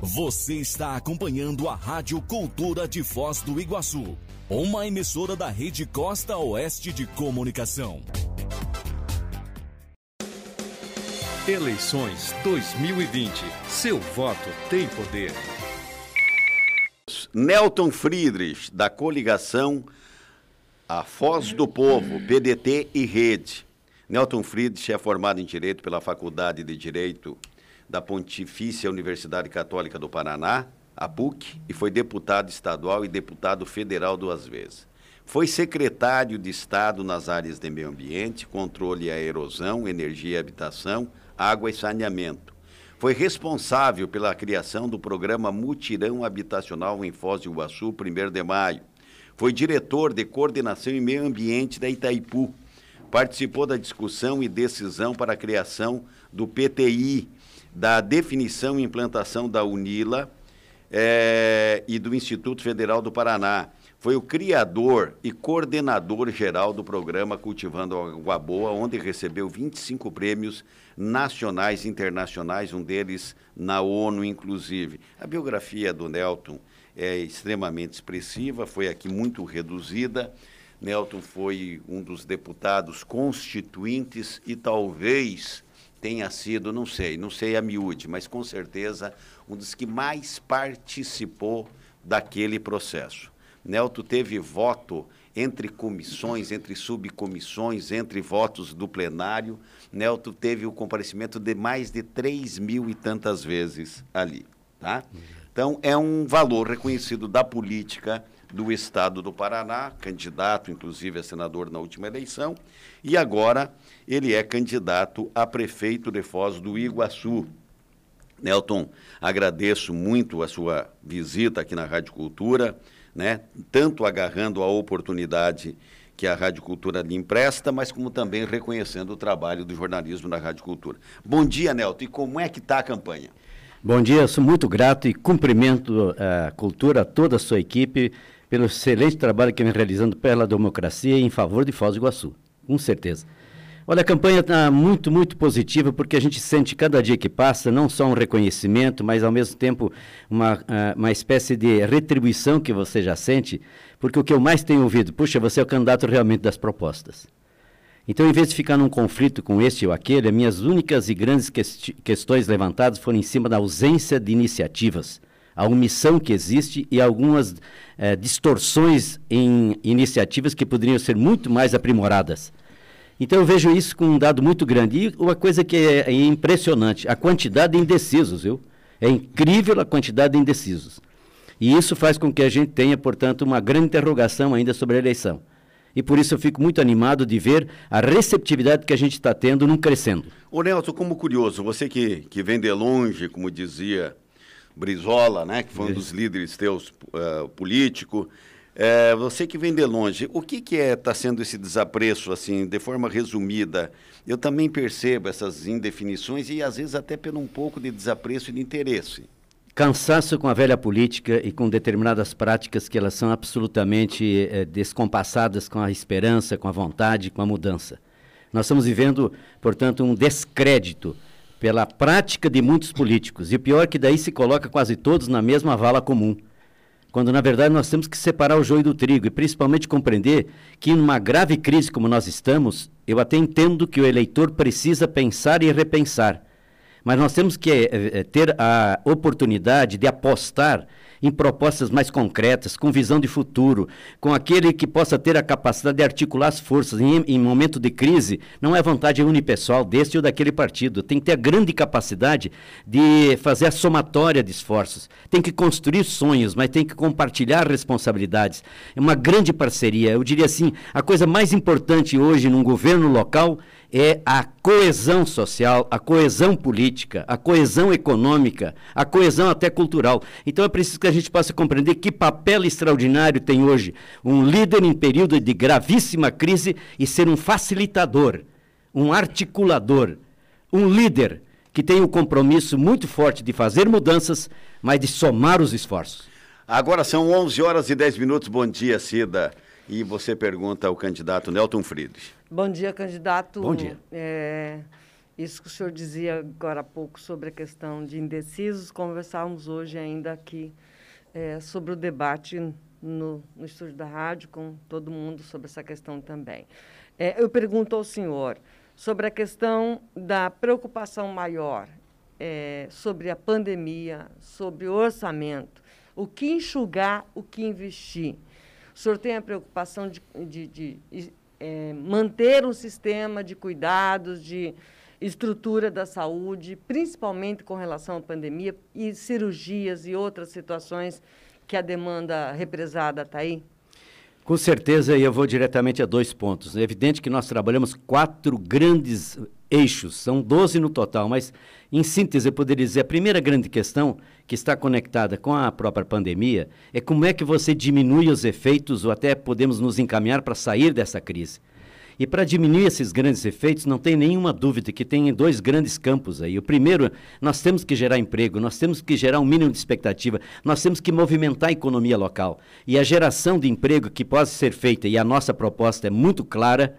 Você está acompanhando a Rádio Cultura de Foz do Iguaçu, uma emissora da Rede Costa Oeste de Comunicação. Eleições 2020. Seu voto tem poder. Nelton Friedrich, da coligação A Foz do Povo, PDT e Rede. Nelton Friedrich é formado em Direito pela Faculdade de Direito da Pontifícia Universidade Católica do Paraná, a PUC, e foi deputado estadual e deputado federal duas vezes. Foi secretário de Estado nas áreas de meio ambiente, controle à erosão, energia e habitação, água e saneamento. Foi responsável pela criação do programa Mutirão Habitacional em Foz do Iguaçu, 1 de maio. Foi diretor de coordenação e meio ambiente da Itaipu. Participou da discussão e decisão para a criação do PTI, da definição e implantação da UNILA é, e do Instituto Federal do Paraná. Foi o criador e coordenador geral do programa Cultivando Água Boa, onde recebeu 25 prêmios nacionais e internacionais, um deles na ONU, inclusive. A biografia do Nelton é extremamente expressiva, foi aqui muito reduzida. Nelton foi um dos deputados constituintes e talvez tenha sido, não sei, não sei a miúde, mas com certeza um dos que mais participou daquele processo. Nelto teve voto entre comissões, entre subcomissões, entre votos do plenário. Nelto teve o comparecimento de mais de 3 mil e tantas vezes ali. Tá? Então, é um valor reconhecido da política do Estado do Paraná, candidato, inclusive, a senador na última eleição, e agora ele é candidato a prefeito de Foz do Iguaçu. Nelton, agradeço muito a sua visita aqui na Rádio Cultura, né? tanto agarrando a oportunidade que a Rádio Cultura lhe empresta, mas como também reconhecendo o trabalho do jornalismo na Rádio Cultura. Bom dia, Nelton, e como é que está a campanha? Bom dia, sou muito grato e cumprimento a Cultura, toda a sua equipe, pelo excelente trabalho que vem realizando pela democracia e em favor de Foz do Iguaçu, com certeza. Olha, a campanha está muito, muito positiva, porque a gente sente cada dia que passa não só um reconhecimento, mas ao mesmo tempo uma, ah, uma espécie de retribuição que você já sente, porque o que eu mais tenho ouvido, puxa, você é o candidato realmente das propostas. Então, em vez de ficar num conflito com este ou aquele, as minhas únicas e grandes questões levantadas foram em cima da ausência de iniciativas a omissão que existe e algumas eh, distorções em iniciativas que poderiam ser muito mais aprimoradas. Então eu vejo isso com um dado muito grande. E uma coisa que é, é impressionante, a quantidade de indecisos, viu? É incrível a quantidade de indecisos. E isso faz com que a gente tenha, portanto, uma grande interrogação ainda sobre a eleição. E por isso eu fico muito animado de ver a receptividade que a gente está tendo num crescendo. Ô Nelson, como curioso, você que, que vem de longe, como dizia Brizola, né, que foi um dos líderes teus uh, político. É, você que vem de longe, o que, que é está sendo esse desapreço, assim, de forma resumida? Eu também percebo essas indefinições e às vezes até pelo um pouco de desapreço e de interesse. Cansaço com a velha política e com determinadas práticas que elas são absolutamente é, descompassadas com a esperança, com a vontade, com a mudança. Nós estamos vivendo, portanto, um descrédito pela prática de muitos políticos. E o pior é que daí se coloca quase todos na mesma vala comum. Quando na verdade nós temos que separar o joio do trigo e principalmente compreender que numa grave crise como nós estamos, eu até entendo que o eleitor precisa pensar e repensar. Mas nós temos que é, ter a oportunidade de apostar em propostas mais concretas, com visão de futuro, com aquele que possa ter a capacidade de articular as forças em, em momento de crise. Não é vontade unipessoal deste ou daquele partido. Tem que ter a grande capacidade de fazer a somatória de esforços. Tem que construir sonhos, mas tem que compartilhar responsabilidades. É uma grande parceria. Eu diria assim, a coisa mais importante hoje num governo local é a coesão social, a coesão política, a coesão econômica, a coesão até cultural. Então é preciso que a gente possa compreender que papel extraordinário tem hoje um líder em período de gravíssima crise e ser um facilitador, um articulador, um líder que tem um compromisso muito forte de fazer mudanças, mas de somar os esforços. Agora são 11 horas e 10 minutos. Bom dia, Cida. E você pergunta ao candidato Nelton Friedrich. Bom dia, candidato. Bom dia. É, isso que o senhor dizia agora há pouco sobre a questão de indecisos, conversávamos hoje ainda aqui é, sobre o debate no, no estúdio da rádio com todo mundo sobre essa questão também. É, eu pergunto ao senhor sobre a questão da preocupação maior é, sobre a pandemia, sobre o orçamento, o que enxugar, o que investir. O senhor tem a preocupação de, de, de, de é, manter um sistema de cuidados, de estrutura da saúde, principalmente com relação à pandemia e cirurgias e outras situações que a demanda represada está aí? Com certeza, e eu vou diretamente a dois pontos. É evidente que nós trabalhamos quatro grandes eixos, são 12 no total, mas em síntese eu poderia dizer, a primeira grande questão que está conectada com a própria pandemia é como é que você diminui os efeitos ou até podemos nos encaminhar para sair dessa crise. E para diminuir esses grandes efeitos, não tem nenhuma dúvida que tem dois grandes campos aí. O primeiro, nós temos que gerar emprego, nós temos que gerar um mínimo de expectativa, nós temos que movimentar a economia local. E a geração de emprego que pode ser feita, e a nossa proposta é muito clara,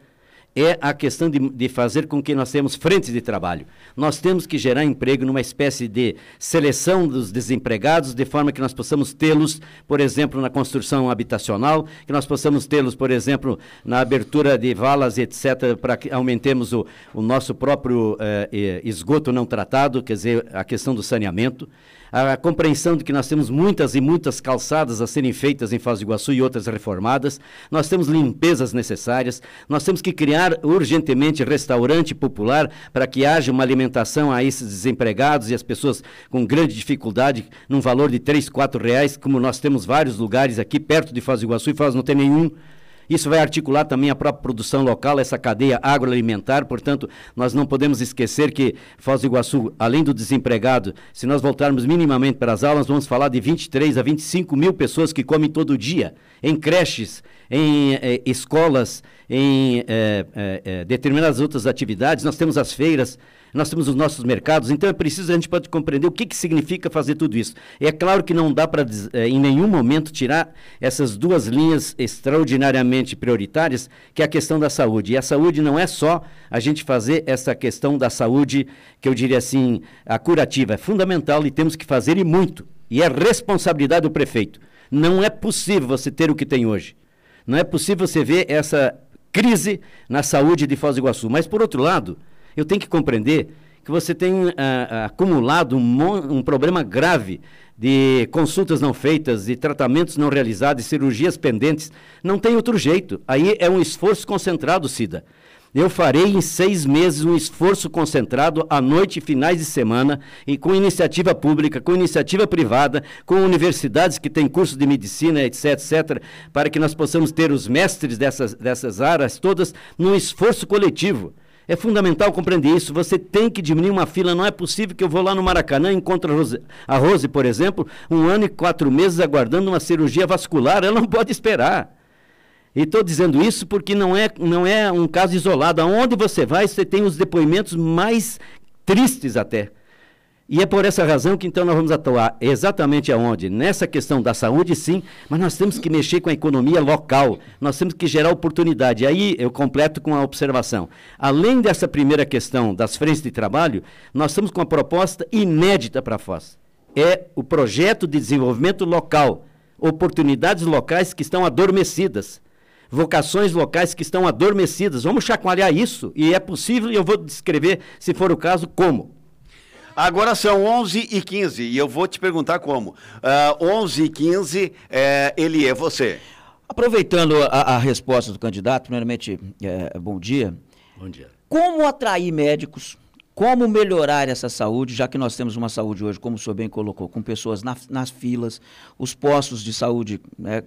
é a questão de, de, fazer com que nós tenhamos frentes de trabalho. Nós temos que gerar emprego numa espécie de seleção dos desempregados, de forma que nós possamos tê-los, por exemplo, na construção habitacional, que nós possamos tê-los, por exemplo, na abertura de valas, etc., para que aumentemos o, o nosso próprio eh, esgoto não tratado, quer dizer, a questão do saneamento a compreensão de que nós temos muitas e muitas calçadas a serem feitas em Foz do Iguaçu e outras reformadas, nós temos limpezas necessárias, nós temos que criar urgentemente restaurante popular para que haja uma alimentação a esses desempregados e as pessoas com grande dificuldade, num valor de três, quatro reais, como nós temos vários lugares aqui perto de Foz do Iguaçu e Foz não tem nenhum. Isso vai articular também a própria produção local, essa cadeia agroalimentar. Portanto, nós não podemos esquecer que Foz do Iguaçu, além do desempregado, se nós voltarmos minimamente para as aulas, vamos falar de 23 a 25 mil pessoas que comem todo dia, em creches, em eh, escolas, em eh, eh, determinadas outras atividades. Nós temos as feiras nós temos os nossos mercados, então é preciso, a gente pode compreender o que, que significa fazer tudo isso. E é claro que não dá para, eh, em nenhum momento, tirar essas duas linhas extraordinariamente prioritárias, que é a questão da saúde. E a saúde não é só a gente fazer essa questão da saúde, que eu diria assim, a curativa. É fundamental e temos que fazer e muito. E é responsabilidade do prefeito. Não é possível você ter o que tem hoje. Não é possível você ver essa crise na saúde de Foz do Iguaçu. Mas, por outro lado, eu tenho que compreender que você tem uh, acumulado um, um problema grave de consultas não feitas, de tratamentos não realizados, de cirurgias pendentes. Não tem outro jeito. Aí é um esforço concentrado, Cida. Eu farei em seis meses um esforço concentrado à noite e finais de semana, e com iniciativa pública, com iniciativa privada, com universidades que têm curso de medicina, etc., etc., para que nós possamos ter os mestres dessas, dessas áreas todas num esforço coletivo. É fundamental compreender isso. Você tem que diminuir uma fila. Não é possível que eu vou lá no Maracanã e encontro a Rose, a Rose, por exemplo, um ano e quatro meses aguardando uma cirurgia vascular. Ela não pode esperar. E estou dizendo isso porque não é, não é um caso isolado. Aonde você vai, você tem os depoimentos mais tristes até. E é por essa razão que então nós vamos atuar exatamente aonde? Nessa questão da saúde, sim, mas nós temos que mexer com a economia local, nós temos que gerar oportunidade. Aí eu completo com a observação. Além dessa primeira questão das frentes de trabalho, nós estamos com uma proposta inédita para a Foz. É o projeto de desenvolvimento local, oportunidades locais que estão adormecidas vocações locais que estão adormecidas. Vamos chacoalhar isso e é possível e eu vou descrever, se for o caso, como. Agora são 11 e 15 e eu vou te perguntar como. Uh, 11 e 15, é, ele é você. Aproveitando a, a, resposta do candidato, primeiramente, é, bom dia. Bom dia. Como atrair médicos? Como melhorar essa saúde, já que nós temos uma saúde hoje, como o senhor bem colocou, com pessoas na, nas filas, os postos de saúde né,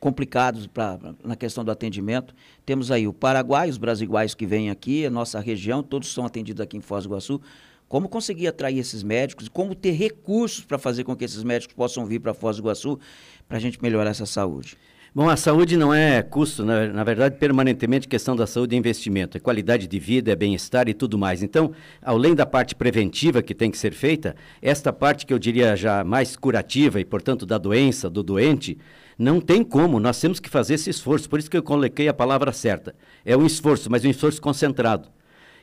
complicados pra, na questão do atendimento. Temos aí o Paraguai, os brasiguais que vêm aqui, a nossa região, todos são atendidos aqui em Foz do Iguaçu. Como conseguir atrair esses médicos, como ter recursos para fazer com que esses médicos possam vir para Foz do Iguaçu para a gente melhorar essa saúde. Bom, a saúde não é custo, na, na, verdade, permanentemente questão da saúde é investimento, é qualidade de vida, é bem-estar e tudo mais. Então, além da parte preventiva que tem que ser feita, esta parte que eu diria já mais curativa e, portanto, da doença, do doente, não tem como, nós temos que fazer esse esforço. Por isso que eu coloquei a palavra certa. É um esforço, mas um esforço concentrado.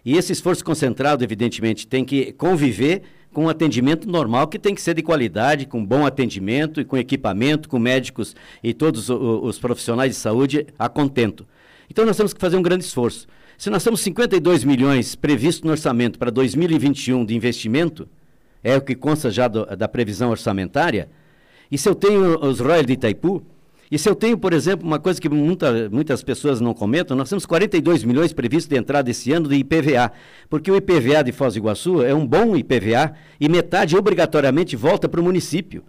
E esse esforço concentrado, evidentemente, tem que conviver com um atendimento normal que tem que ser de qualidade, com bom atendimento e com equipamento, com médicos e todos os, profissionais de saúde a contento. Então nós temos que fazer um grande esforço. Se nós temos 52 milhões previsto no orçamento para 2021 de investimento, é o que consta já do, da previsão orçamentária, e se eu tenho os royalties de Itaipu, e se eu tenho, por exemplo, uma coisa que muita, muitas pessoas não comentam, nós temos 42 milhões previstos de entrada esse ano de IPVA, porque o IPVA de Foz do Iguaçu é um bom IPVA e metade obrigatoriamente volta para o município.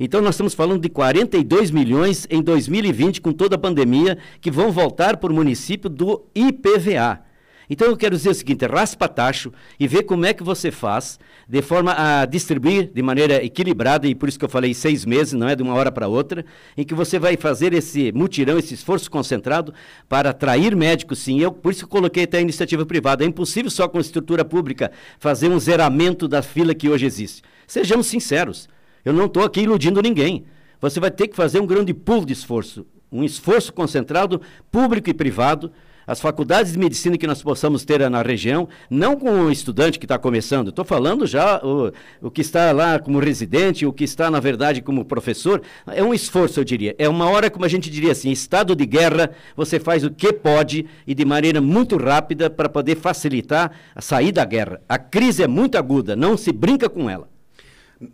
Então nós estamos falando de 42 milhões em 2020 com toda a pandemia que vão voltar para o município do IPVA. Então eu quero dizer o seguinte, raspa tacho e vê como é que você faz de forma a distribuir de maneira equilibrada, e por isso que eu falei seis meses, não é de uma hora para outra, em que você vai fazer esse mutirão, esse esforço concentrado para atrair médicos, sim. Eu, por isso que coloquei até a iniciativa privada. É impossível só com a estrutura pública fazer um zeramento da fila que hoje existe. Sejamos sinceros, eu não estou aqui iludindo ninguém. Você vai ter que fazer um grande pool de esforço, um esforço concentrado, público e privado, as faculdades de medicina que nós possamos ter na região, não com o estudante que está começando, estou falando já o, o que está lá como residente, o que está, na verdade, como professor, é um esforço, eu diria. É uma hora, como a gente diria assim, estado de guerra, você faz o que pode e de maneira muito rápida para poder facilitar a sair da guerra. A crise é muito aguda, não se brinca com ela.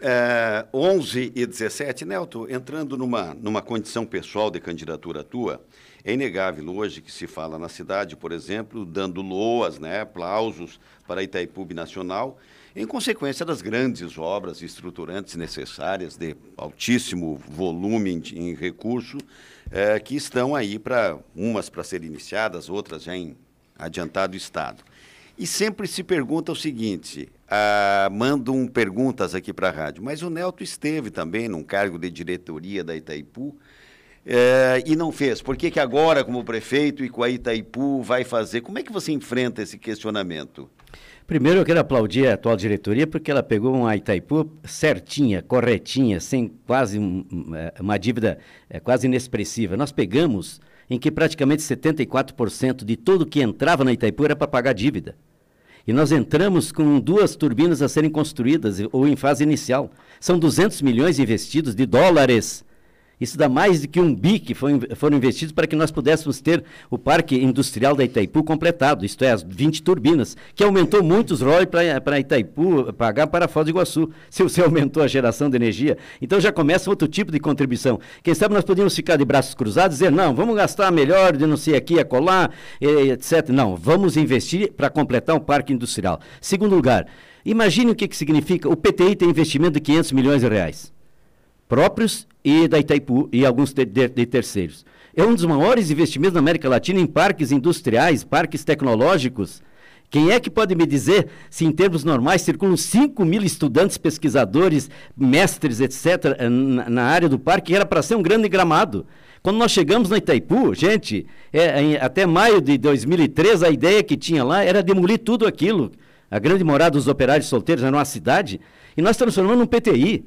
É, 11 e 17, Nelton, entrando numa, numa condição pessoal de candidatura tua, é inegável hoje que se fala na cidade, por exemplo, dando loas, né, aplausos para Itaipu Nacional, em consequência das grandes obras estruturantes necessárias, de altíssimo volume em, em recurso, é, que estão aí para umas para serem iniciadas, outras já em adiantado estado. E sempre se pergunta o seguinte: ah, mandam perguntas aqui para a rádio, mas o Nelto esteve também num cargo de diretoria da Itaipu é, e não fez. Por que, que agora, como prefeito e com a Itaipu, vai fazer? Como é que você enfrenta esse questionamento? Primeiro, eu quero aplaudir a atual diretoria porque ela pegou uma Itaipu certinha, corretinha, sem quase é, uma dívida é, quase inexpressiva. Nós pegamos em que praticamente 74% de tudo que entrava na Itaipu era para pagar dívida. E nós entramos com duas turbinas a serem construídas, ou em fase inicial. São 200 milhões investidos de dólares isso dá mais do que um bi que foi, foram investidos para que nós pudéssemos ter o parque industrial da Itaipu completado, isto é, as 20 turbinas, que aumentou muito os royalties para Itaipu pagar para Foz do Iguaçu, se você aumentou a geração de energia. Então já começa outro tipo de contribuição. Quem sabe nós podíamos ficar de braços cruzados e dizer, não, vamos gastar melhor de sei aqui, acolá, etc. Não, vamos investir para completar um parque industrial. Segundo lugar, imagine o que, que significa, o PTI tem investimento de 500 milhões de reais próprios e da Itaipu e alguns de, de, de, terceiros. É um dos maiores investimentos na América Latina em parques industriais, parques tecnológicos. Quem é que pode me dizer se, em termos normais, circulam 5 mil estudantes, pesquisadores, mestres, etc., na, na área do parque, era para ser um grande gramado? Quando nós chegamos na Itaipu, gente, é, até maio de 2003, a ideia que tinha lá era demolir tudo aquilo. A grande morada dos operários solteiros era uma cidade, e nós transformamos num PTI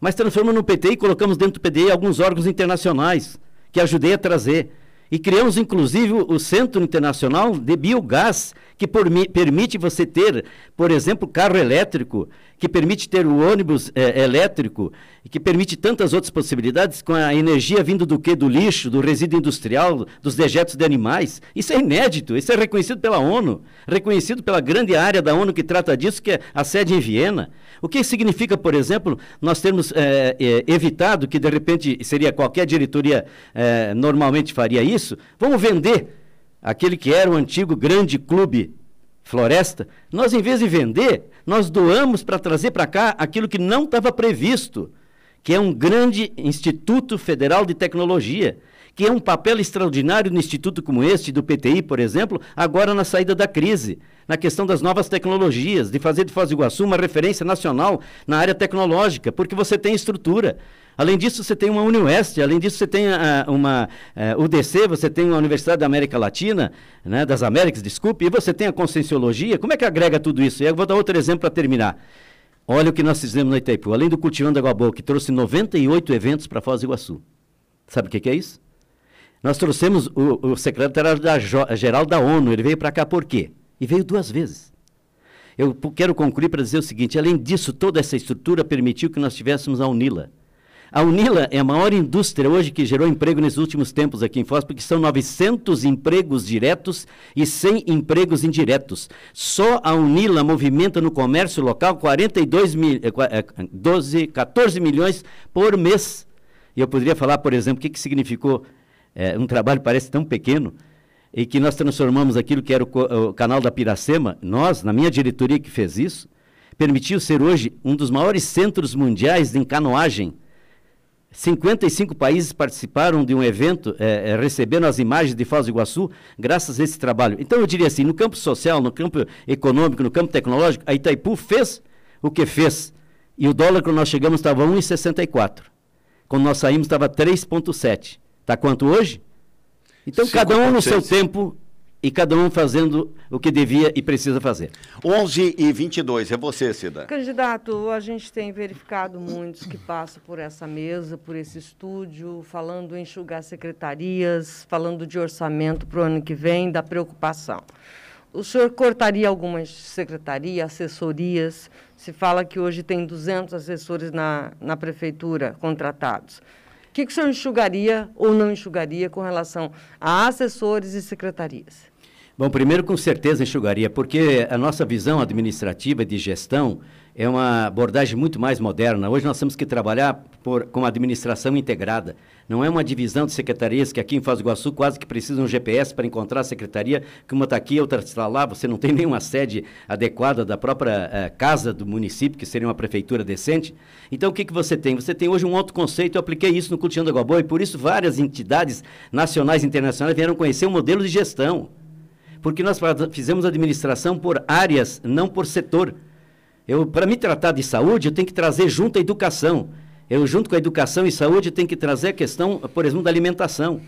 mas transformamos no PT e colocamos dentro do PDI alguns órgãos internacionais que ajudei a trazer. E criamos, inclusive, o Centro Internacional de Biogás, que permite você ter, por exemplo, carro elétrico, que permite ter o ônibus é, elétrico, e que permite tantas outras possibilidades com a energia vindo do que? Do lixo, do resíduo industrial, dos dejetos de animais. Isso é inédito, isso é reconhecido pela ONU, reconhecido pela grande área da ONU que trata disso, que é a sede em Viena. O que significa, por exemplo, nós termos é, é, evitado que, de repente, seria qualquer diretoria é, normalmente faria isso, vamos vender aquele que era o antigo grande clube Floresta, nós, em vez de vender, nós doamos para trazer para cá aquilo que não estava previsto, que é um grande Instituto Federal de Tecnologia, que é um papel extraordinário no instituto como este, do PTI, por exemplo, agora na saída da crise, na questão das novas tecnologias, de fazer de Foz do Iguaçu uma referência nacional na área tecnológica, porque você tem estrutura. Além disso, você tem uma Unioeste, além disso, você tem uh, uma uh, UDC, você tem uma Universidade da América Latina, né, das Américas, desculpe, e você tem a Conscienciologia. Como é que agrega tudo isso? E eu vou dar outro exemplo para terminar. Olha o que nós fizemos no Itaipu. Além do Cultivando Água Boa, que trouxe 98 eventos para Foz do Iguaçu. Sabe o que, que é isso? Nós trouxemos o, o secretário-geral da ONU, ele veio para cá por quê? E veio duas vezes. Eu quero concluir para dizer o seguinte: além disso, toda essa estrutura permitiu que nós tivéssemos a Unila. A Unila é a maior indústria hoje que gerou emprego nesses últimos tempos aqui em Foz, porque são 900 empregos diretos e 100 empregos indiretos. Só a Unila movimenta no comércio local 42 mil, 12, 14 milhões por mês. E eu poderia falar, por exemplo, o que, que significou é, um trabalho parece tão pequeno, e que nós transformamos aquilo que era o, o, canal da Piracema, nós, na minha diretoria que fez isso, permitiu ser hoje um dos maiores centros mundiais de canoagem. 55 países participaram de um evento, é, é, recebendo as imagens de Foz do Iguaçu, graças a esse trabalho. Então, eu diria assim: no campo social, no campo econômico, no campo tecnológico, a Itaipu fez o que fez. E o dólar, quando nós chegamos, estava 1,64. Quando nós saímos, estava 3,7. Está quanto hoje? Então, cada um no seu tempo e cada um fazendo o que devia e precisa fazer. 11 e 22, é você, Cida. Candidato, a gente tem verificado muitos que passam por essa mesa, por esse estúdio, falando em enxugar secretarias, falando de orçamento para o ano que vem, da preocupação. O senhor cortaria algumas secretarias, assessorias? Se fala que hoje tem 200 assessores na, na prefeitura contratados que, que o senhor enxugaria ou não enxugaria com relação a assessores e secretarias? Bom, primeiro, com certeza enxugaria, porque a nossa visão administrativa de gestão é uma abordagem muito mais moderna. Hoje nós temos que trabalhar por, com administração integrada. Não é uma divisão de secretarias que aqui em Foz do Iguaçu quase que precisa um GPS para encontrar a secretaria, que uma está aqui, outra está lá. Você não tem nenhuma sede adequada da própria eh, casa do município, que seria uma prefeitura decente. Então, o que, que você tem? Você tem hoje um outro conceito. Eu apliquei isso no Cultivando Água Boa e por isso várias entidades nacionais e internacionais vieram conhecer o modelo de gestão. Porque nós fizemos administração por áreas, não por setor. Eu, para me tratar de saúde, eu tenho que trazer junto a educação. Eu, junto com a educação e saúde, tenho que trazer a questão, por exemplo, da alimentação.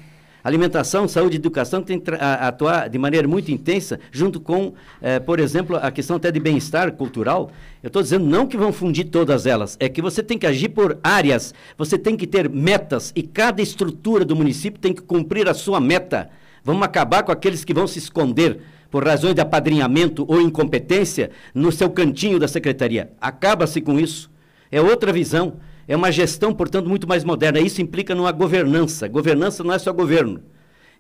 Alimentação, saúde e educação tem que atuar de maneira muito intensa, junto com, eh, por exemplo, a questão até de bem-estar cultural. Eu estou dizendo não que vão fundir todas elas, é que você tem que agir por áreas, você tem que ter metas e cada estrutura do município tem que cumprir a sua meta. Vamos acabar com aqueles que vão se esconder por razões de apadrinhamento ou incompetência, no seu cantinho da secretaria. Acaba-se com isso. É outra visão. É uma gestão, portanto, muito mais moderna. Isso implica numa governança. Governança não é só governo,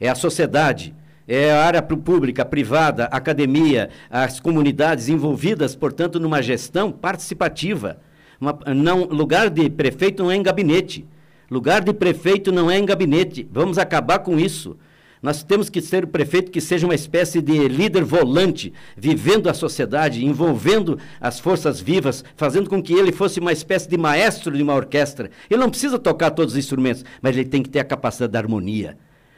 é a sociedade, é a área pública, privada, academia, as comunidades envolvidas, portanto, numa gestão participativa. Uma, não, lugar de prefeito não é em gabinete. Lugar de prefeito não é em gabinete. Vamos acabar com isso. Nós temos que ser o prefeito que seja uma espécie de líder volante, vivendo a sociedade, envolvendo as forças vivas, fazendo com que ele fosse uma espécie de maestro de uma orquestra. Ele não precisa tocar todos os instrumentos, mas ele tem que ter a capacidade da harmonia,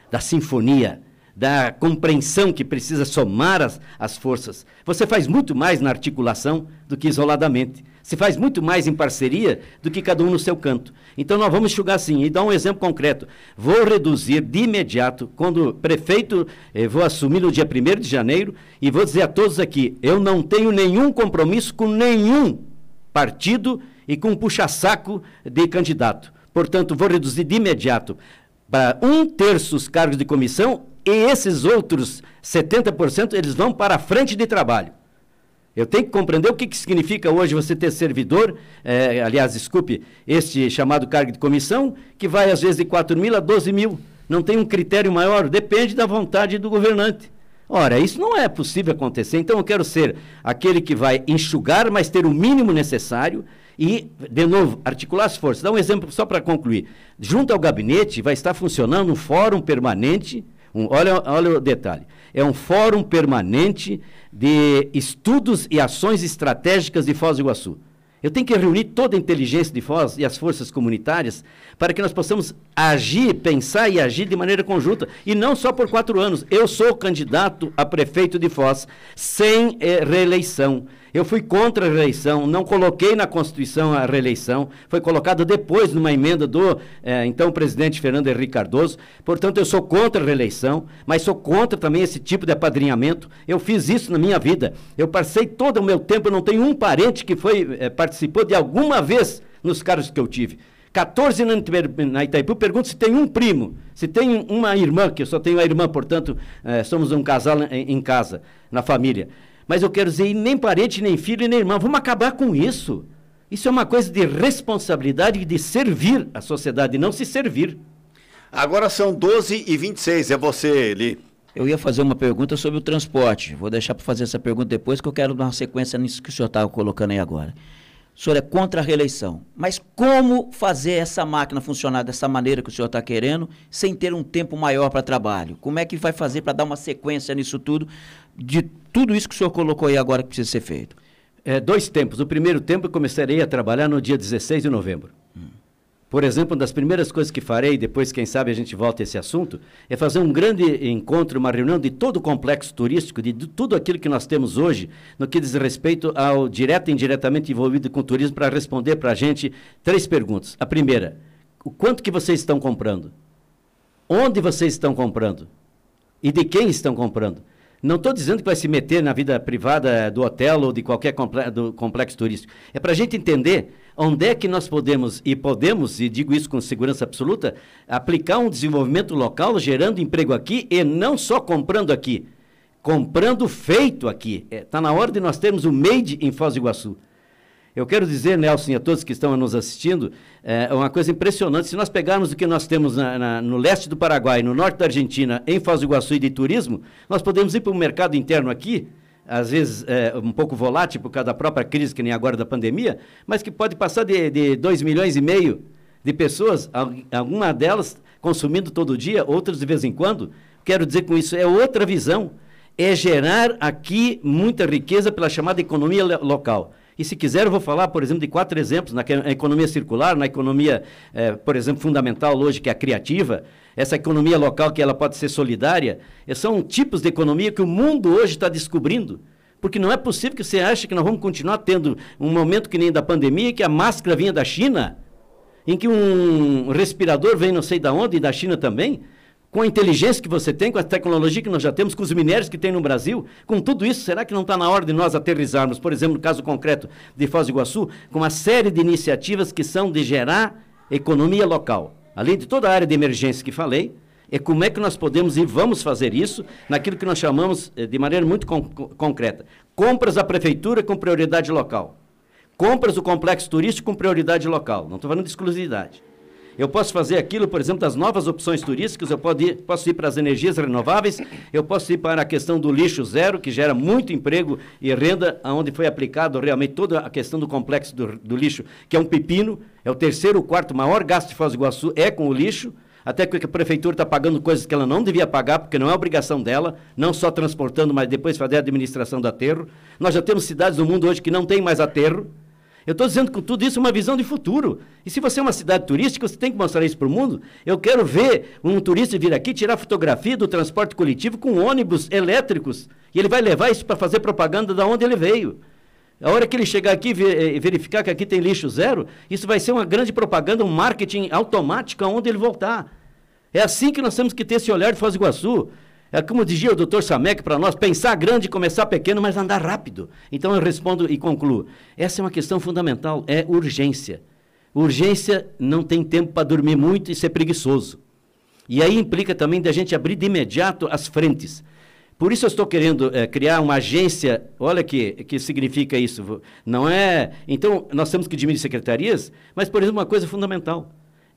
da sinfonia, da compreensão que precisa somar as, as forças. Você faz muito mais na articulação do que isoladamente se faz muito mais em parceria do que cada um no seu canto. Então nós vamos enxugar assim. E dar um exemplo concreto. Vou reduzir de imediato, quando prefeito, eh, vou assumir no dia 1 de janeiro, e vou dizer a todos aqui: eu não tenho nenhum compromisso com nenhum partido e com um puxa-saco de candidato. Portanto, vou reduzir de imediato para um terço os cargos de comissão e esses outros 70% eles vão para a frente de trabalho. Eu tenho que compreender o que, que significa hoje você ter servidor, é, aliás, desculpe, este chamado cargo de comissão, que vai às vezes de 4 mil a 12 mil. Não tem um critério maior, depende da vontade do governante. Ora, isso não é possível acontecer. Então, eu quero ser aquele que vai enxugar, mas ter o mínimo necessário e, de novo, articular as forças. Dá um exemplo só para concluir. Junto ao gabinete vai estar funcionando um fórum permanente. Um, olha, olha o detalhe. É um fórum permanente de estudos e ações estratégicas de Foz do Iguaçu. Eu tenho que reunir toda a inteligência de Foz e as forças comunitárias para que nós possamos agir, pensar e agir de maneira conjunta. E não só por quatro anos. Eu sou candidato a prefeito de Foz sem eh, reeleição. Eu fui contra a reeleição, não coloquei na Constituição a reeleição, foi colocada depois numa emenda do eh, então presidente Fernando Henrique Cardoso. Portanto, eu sou contra a reeleição, mas sou contra também esse tipo de apadrinhamento. Eu fiz isso na minha vida. Eu passei todo o meu tempo, não tenho um parente que foi eh, participou de alguma vez nos cargos que eu tive. 14 anos na Itaipu, pergunto se tem um primo, se tem uma irmã, que eu só tenho uma irmã, portanto, eh, somos um casal em, em, casa, na família. Mas eu quero dizer, nem parente, nem filho, nem irmã. Vamos acabar com isso. Isso é uma coisa de responsabilidade de servir a sociedade, não se servir. Agora são 12 e 26 é você, Eli. Eu ia fazer uma pergunta sobre o transporte. Vou deixar para fazer essa pergunta depois, que eu quero dar uma sequência nisso que o senhor estava colocando aí agora. O senhor é contra a reeleição. Mas como fazer essa máquina funcionar dessa maneira que o senhor está querendo, sem ter um tempo maior para trabalho? Como é que vai fazer para dar uma sequência nisso tudo, de tudo isso que o senhor colocou aí agora que precisa ser feito? É, dois tempos. O primeiro tempo eu começarei a trabalhar no dia 16 de novembro. Hum. Por exemplo, uma das primeiras coisas que farei, depois, quem sabe, a gente volta a esse assunto, é fazer um grande encontro, uma reunião de todo o complexo turístico, de, tudo aquilo que nós temos hoje, no que diz respeito ao direto e indiretamente envolvido com o turismo, para responder para a gente três perguntas. A primeira, o quanto que vocês estão comprando? Onde vocês estão comprando? E de quem estão comprando? Não estou dizendo que vai se meter na vida privada do hotel ou de qualquer comple do complexo turístico. É para a gente entender onde é que nós podemos, e podemos, e digo isso com segurança absoluta, aplicar um desenvolvimento local gerando emprego aqui e não só comprando aqui, comprando feito aqui. Está é, tá na hora de nós termos o made em Foz do Iguaçu. Eu quero dizer, Nelson, e a todos que estão nos assistindo, é uma coisa impressionante. Se nós pegarmos o que nós temos na, na, no leste do Paraguai, no norte da Argentina, em Foz do Iguaçu e de turismo, nós podemos ir para o mercado interno aqui, às vezes é, um pouco volátil por causa da própria crise, que nem agora da pandemia, mas que pode passar de 2 milhões e meio de pessoas, alguma delas consumindo todo dia, outras de vez em quando. Quero dizer com isso, é outra visão, é gerar aqui muita riqueza pela chamada economia local. E se quiser, eu vou falar, por exemplo, de quatro exemplos, na economia circular, na economia, eh, por exemplo, fundamental hoje, que é a criativa, essa economia local que ela pode ser solidária, são tipos de economia que o mundo hoje está descobrindo. Porque não é possível que você ache que nós vamos continuar tendo um momento que nem da pandemia, que a máscara vinha da China, em que um respirador vem não sei da onde, e da China também, com a inteligência que você tem, com a tecnologia que nós já temos, com os minérios que tem no Brasil, com tudo isso, será que não está na hora de nós aterrizarmos, por exemplo, no caso concreto de Foz do Iguaçu, com uma série de iniciativas que são de gerar economia local? além de toda a área de emergência que falei, é como é que nós podemos e vamos fazer isso naquilo que nós chamamos eh, de maneira muito con concreta. Compras da prefeitura com prioridade local. Compras do complexo turístico com prioridade local. Não estou falando de exclusividade. Eu posso fazer aquilo, por exemplo, das novas opções turísticas, eu posso ir, posso ir para as energias renováveis, eu posso ir para a questão do lixo zero, que gera muito emprego e renda, onde foi aplicado realmente toda a questão do complexo do, do lixo, que é um pepino, é o terceiro ou quarto maior gasto de Foz do Iguaçu, é com o lixo, até que a prefeitura está pagando coisas que ela não devia pagar, porque não é obrigação dela, não só transportando, mas depois fazer a administração do aterro. Nós já temos cidades no mundo hoje que não tem mais aterro, eu estou dizendo com tudo isso uma visão de futuro. E se você é uma cidade turística, você tem que mostrar isso para o mundo. Eu quero ver um turista vir aqui tirar fotografia do transporte coletivo com ônibus elétricos. E ele vai levar isso para fazer propaganda da onde ele veio. A hora que ele chegar aqui e verificar que aqui tem lixo zero, isso vai ser uma grande propaganda, um marketing automático aonde ele voltar. É assim que nós temos que ter esse olhar de Foz do Iguaçu. É como dizia o doutor Samek para nós, pensar grande, começar pequeno, mas andar rápido. Então eu respondo e concluo. Essa é uma questão fundamental, é urgência. Urgência não tem tempo para dormir muito e ser preguiçoso. E aí implica também da gente abrir de imediato as frentes. Por isso eu estou querendo é, criar uma agência. Olha que que significa isso. Não é. Então nós temos que diminuir secretarias, mas por exemplo uma coisa fundamental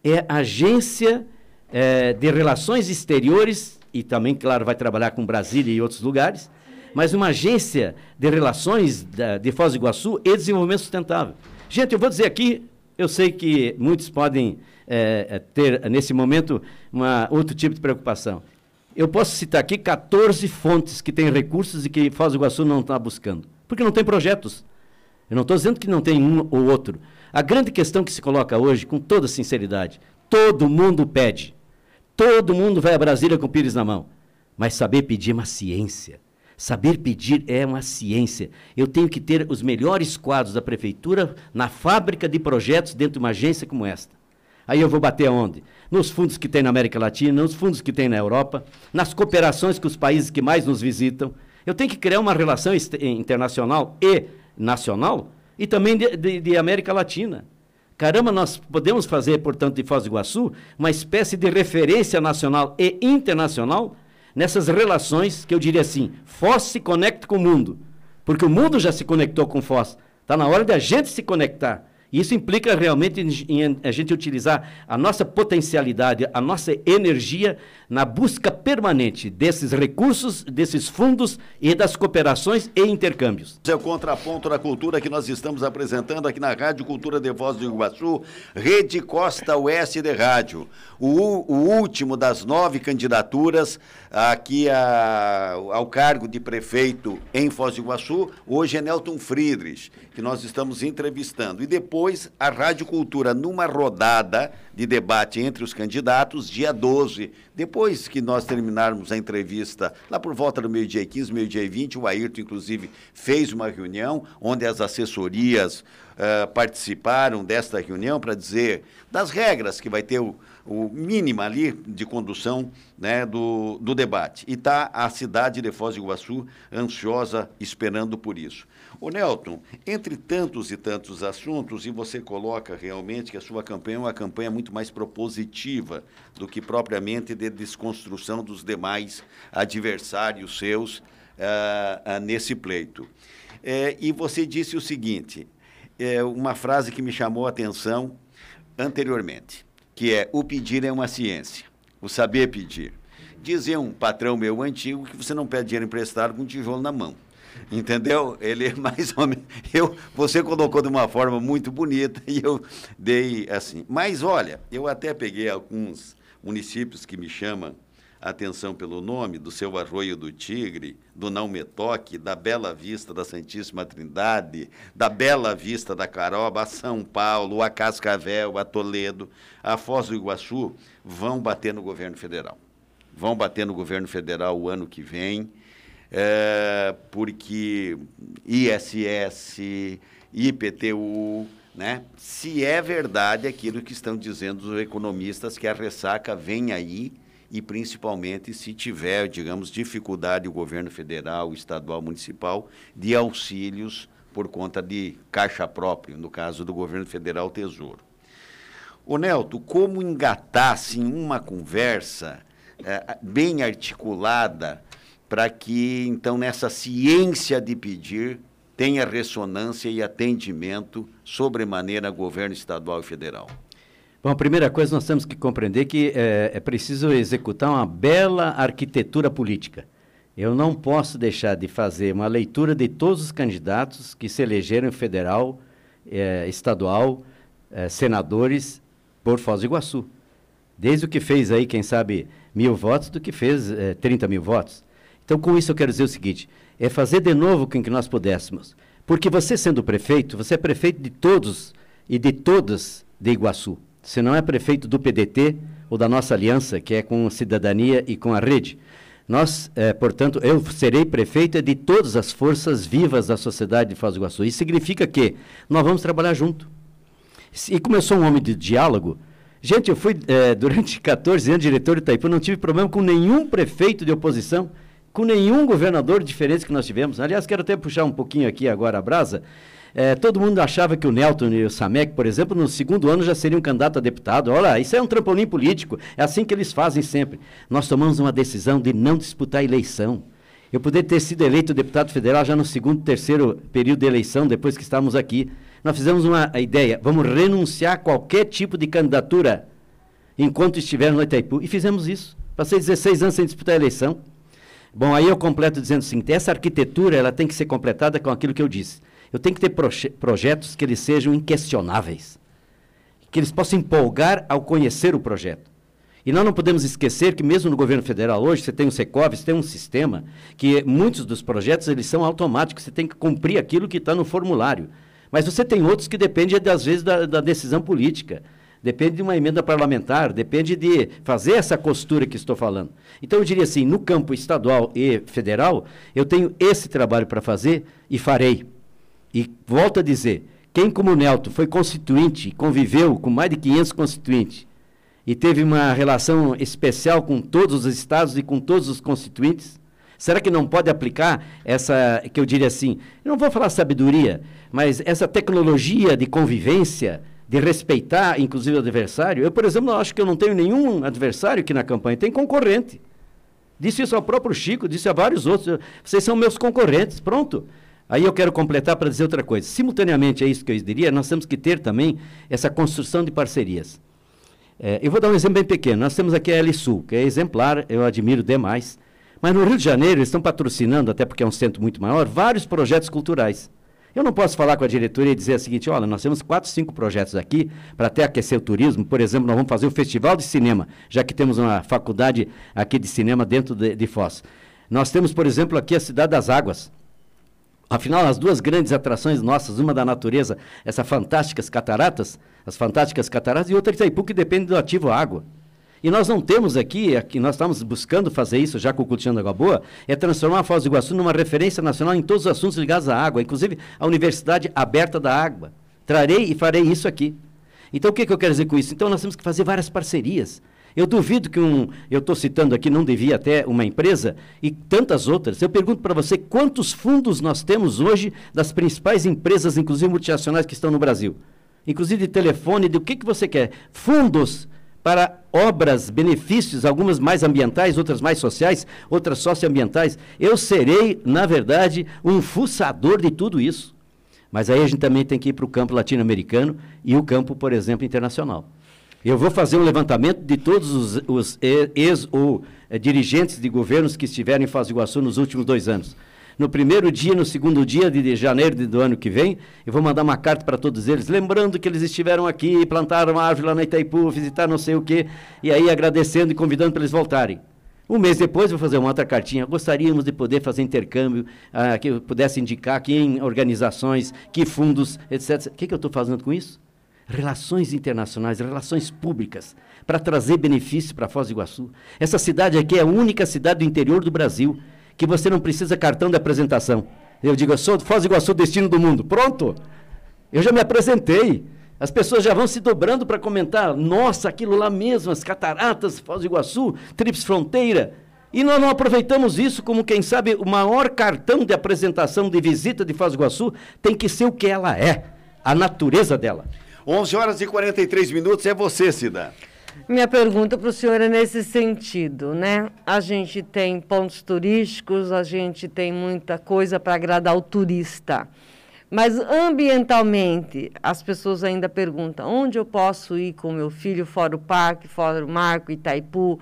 é a agência é, de relações exteriores e também, claro, vai trabalhar com Brasília e outros lugares, mas uma agência de relações da, de Foz do Iguaçu e desenvolvimento sustentável. Gente, eu vou dizer aqui, eu sei que muitos podem é, ter, nesse momento, uma, outro tipo de preocupação. Eu posso citar aqui 14 fontes que têm recursos e que Foz do Iguaçu não está buscando, porque não tem projetos. Eu não estou dizendo que não tem um ou outro. A grande questão que se coloca hoje, com toda sinceridade, todo mundo pede. Todo mundo vai a Brasília com o pires na mão. Mas saber pedir é uma ciência. Saber pedir é uma ciência. Eu tenho que ter os melhores quadros da prefeitura na fábrica de projetos dentro de uma agência como esta. Aí eu vou bater aonde? Nos fundos que tem na América Latina, nos fundos que tem na Europa, nas cooperações com os países que mais nos visitam. Eu tenho que criar uma relação internacional e nacional e também de, de, de América Latina. Caramba, nós podemos fazer, portanto, de Foz do Iguaçu uma espécie de referência nacional e internacional nessas relações que eu diria assim: Foz se conecta com o mundo, porque o mundo já se conectou com Foz. Está na hora de a gente se conectar. Isso implica realmente em, a gente utilizar a nossa potencialidade, a nossa energia na busca permanente desses recursos, desses fundos e das cooperações e intercâmbios. É o contraponto da cultura que nós estamos apresentando aqui na Rádio Cultura de Voz do Iguaçu, Rede Costa Oeste de Rádio. O, o último das nove candidaturas aqui a, ao cargo de prefeito em Foz do Iguaçu, hoje é Nelton Friedrich, que nós estamos entrevistando. E depois a Rádio Cultura, numa rodada de debate entre os candidatos, dia 12. Depois que nós terminarmos a entrevista, lá por volta do meio-dia 15, meio-dia 20, o Ayrton, inclusive, fez uma reunião onde as assessorias uh, participaram desta reunião para dizer das regras que vai ter o o mínimo ali de condução né, do, do debate. E está a cidade de Foz do Iguaçu ansiosa, esperando por isso. O Nelton, entre tantos e tantos assuntos, e você coloca realmente que a sua campanha é uma campanha muito mais propositiva do que propriamente de desconstrução dos demais adversários seus uh, uh, nesse pleito. É, e você disse o seguinte, é, uma frase que me chamou a atenção anteriormente que é o pedir é uma ciência, o saber pedir. Dizia um patrão meu antigo que você não pede dinheiro emprestado com um tijolo na mão. Entendeu? Ele é mais ou menos. Eu, você colocou de uma forma muito bonita e eu dei assim. Mas olha, eu até peguei alguns municípios que me chamam atenção pelo nome, do seu Arroio do Tigre, do Não Me Toque, da Bela Vista da Santíssima Trindade, da Bela Vista da Caroba, a São Paulo, a Cascavel, a Toledo, a Foz do Iguaçu, vão bater no governo federal. Vão bater no governo federal o ano que vem, é, porque ISS, IPTU, né? Se é verdade aquilo que estão dizendo os economistas, que a ressaca vem aí e principalmente se tiver, digamos, dificuldade o governo federal, estadual, municipal de auxílios por conta de caixa própria, no caso do governo federal Tesouro. O Nelto, como engatar assim, uma conversa é, bem articulada para que, então, nessa ciência de pedir, tenha ressonância e atendimento sobremaneira governo estadual e federal? Bom, a primeira coisa nós temos que compreender que é, é preciso executar uma bela arquitetura política. Eu não posso deixar de fazer uma leitura de todos os candidatos que se elegeram federal, é, estadual, é, senadores por Foz do Iguaçu. Desde o que fez aí, quem sabe, mil votos, do que fez é, 30 mil votos. Então, com isso eu quero dizer o seguinte, é fazer de novo com que nós pudéssemos. Porque você sendo prefeito, você é prefeito de todos e de todas de Iguaçu. Você não é prefeito do PDT ou da nossa aliança, que é com cidadania e com a rede. Nós, é, portanto, eu serei prefeito de todas as forças vivas da sociedade de Foz do Iguaçu. Isso significa que nós vamos trabalhar junto. E sou um homem de diálogo, gente, eu fui é, durante 14 anos diretor de Itaipu, não tive problema com nenhum prefeito de oposição, com nenhum governador diferente que nós tivemos. Aliás, quero até puxar um pouquinho aqui agora a brasa. É, todo mundo achava que o Nelton e o Samek, por exemplo, no segundo ano já seriam candidato a deputado. Olha, isso é um trampolim político. É assim que eles fazem sempre. Nós tomamos uma decisão de não disputar a eleição. Eu poderia ter sido eleito deputado federal já no segundo, terceiro período de eleição, depois que estávamos aqui. Nós fizemos uma ideia, vamos renunciar a qualquer tipo de candidatura enquanto estivermos no Itaipu. E fizemos isso. Passei 16 anos sem disputar a eleição. Bom, aí eu completo dizendo o seguinte, essa arquitetura ela tem que ser completada com aquilo que eu disse. Eu tenho que ter proje projetos que eles sejam inquestionáveis, que eles possam empolgar ao conhecer o projeto. E nós não podemos esquecer que mesmo no governo federal hoje, você tem um Secov, você tem um sistema que muitos dos projetos eles são automáticos, você tem que cumprir aquilo que está no formulário. Mas você tem outros que dependem, às vezes, da, da decisão política depende de uma emenda parlamentar, depende de fazer essa costura que estou falando. Então, eu diria assim: no campo estadual e federal, eu tenho esse trabalho para fazer e farei. E volto a dizer, quem como o Nelton foi constituinte, conviveu com mais de 500 constituintes e teve uma relação especial com todos os estados e com todos os constituintes, será que não pode aplicar essa, que eu diria assim, não vou falar sabedoria, mas essa tecnologia de convivência de respeitar, inclusive, o adversário. Eu, por exemplo, acho que eu não tenho nenhum adversário aqui na campanha, tem concorrente. Disse isso ao próprio Chico, disse a vários outros. Vocês são meus concorrentes, pronto. Aí eu quero completar para dizer outra coisa. Simultaneamente, é isso que eu diria, nós temos que ter também essa construção de parcerias. É, eu vou dar um exemplo bem pequeno. Nós temos aqui a Sul, que é exemplar, eu admiro demais. Mas no Rio de Janeiro, eles estão patrocinando, até porque é um centro muito maior, vários projetos culturais. Eu não posso falar com a diretoria e dizer o seguinte: olha, nós temos quatro, cinco projetos aqui para até aquecer o turismo. Por exemplo, nós vamos fazer o Festival de Cinema, já que temos uma faculdade aqui de cinema dentro de, de Foz. Nós temos, por exemplo, aqui a Cidade das Águas. Afinal, as duas grandes atrações nossas, uma da natureza, essas fantásticas cataratas, as fantásticas cataratas, e outra Itaipu, que depende do ativo água. E nós não temos aqui, aqui nós estamos buscando fazer isso já com o Cultivando Água Boa, é transformar a Foz do Iguaçu numa referência nacional em todos os assuntos ligados à água, inclusive a Universidade Aberta da Água. Trarei e farei isso aqui. Então, o que, que eu quero dizer com isso? Então, nós temos que fazer várias parcerias. Eu duvido que um, eu estou citando aqui, não devia até uma empresa e tantas outras. Eu pergunto para você quantos fundos nós temos hoje das principais empresas, inclusive multinacionais, que estão no Brasil. Inclusive de telefone, de o que, que você quer? Fundos para obras, benefícios, algumas mais ambientais, outras mais sociais, outras socioambientais. Eu serei, na verdade, um fuçador de tudo isso. Mas aí a gente também tem que ir para o campo latino-americano e o campo, por exemplo, internacional. Eu vou fazer um levantamento de todos os, os ex ou eh, dirigentes de governos que estiveram em do Iguaçu nos últimos dois anos no primeiro dia, no segundo dia de, janeiro do ano que vem, eu vou mandar uma carta para todos eles, lembrando que eles estiveram aqui, plantaram árvore lá na Itaipu, visitaram não sei o quê, e aí agradecendo e convidando para eles voltarem. Um mês depois, vou fazer uma outra cartinha. Gostaríamos de poder fazer intercâmbio, ah, que eu pudesse indicar que em organizações, que fundos, etc. O que, que eu estou fazendo com isso? Relações internacionais, relações públicas, para trazer benefício para Foz do Iguaçu. Essa cidade aqui é a única cidade do interior do Brasil que você não precisa cartão de apresentação. Eu digo, eu sou Foz do Iguaçu, destino do mundo. Pronto! Eu já me apresentei. As pessoas já vão se dobrando para comentar. Nossa, aquilo lá mesmo, as cataratas, Foz do Iguaçu, Trips Fronteira. E nós não aproveitamos isso como, quem sabe, o maior cartão de apresentação de visita de Foz do Iguaçu tem que ser o que ela é, a natureza dela. 11 horas e 43 minutos, é você, Cida. Minha pergunta para o senhor é nesse sentido, né? A gente tem pontos turísticos, a gente tem muita coisa para agradar o turista. Mas ambientalmente, as pessoas ainda perguntam onde eu posso ir com meu filho, fora o parque, fora o Marco, Itaipu.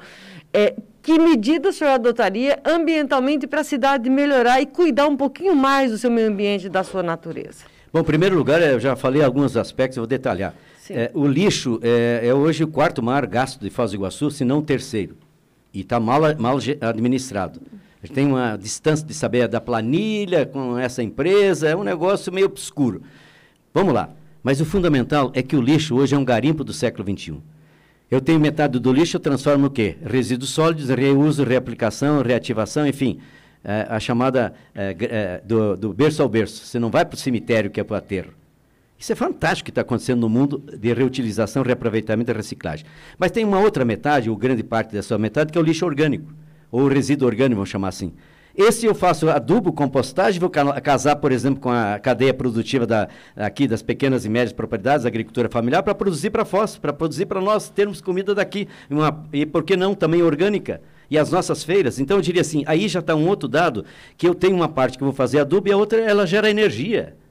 É, que medida o senhor adotaria ambientalmente para a cidade melhorar e cuidar um pouquinho mais do seu meio ambiente e da sua natureza? Bom, em primeiro lugar, eu já falei alguns aspectos, eu vou detalhar. É, o lixo é, é, hoje o quarto maior gasto de Foz do Iguaçu, se não o terceiro. E está mal, mal administrado. A gente tem uma distância de saber da planilha com essa empresa, é um negócio meio obscuro. Vamos lá. Mas o fundamental é que o lixo hoje é um garimpo do século XXI. Eu tenho metade do lixo, eu transformo no quê? Resíduos sólidos, reuso, reaplicação, reativação, enfim. É, a chamada é, é do, do berço ao berço. Você não vai para o cemitério que é para o aterro. Isso é fantástico que está acontecendo no mundo de reutilização, reaproveitamento e reciclagem. Mas tem uma outra metade, ou grande parte dessa metade, que é o lixo orgânico, ou resíduo orgânico, vamos chamar assim. Esse eu faço adubo, compostagem, vou casar, por exemplo, com a cadeia produtiva da, aqui das pequenas e médias propriedades, agricultura familiar, para produzir para Foz, para produzir para nós termos comida daqui. Uma, e por que não também orgânica? E as nossas feiras. Então eu diria assim, aí já está um outro dado, que eu tenho uma parte que eu vou fazer adubo e a outra ela gera energia.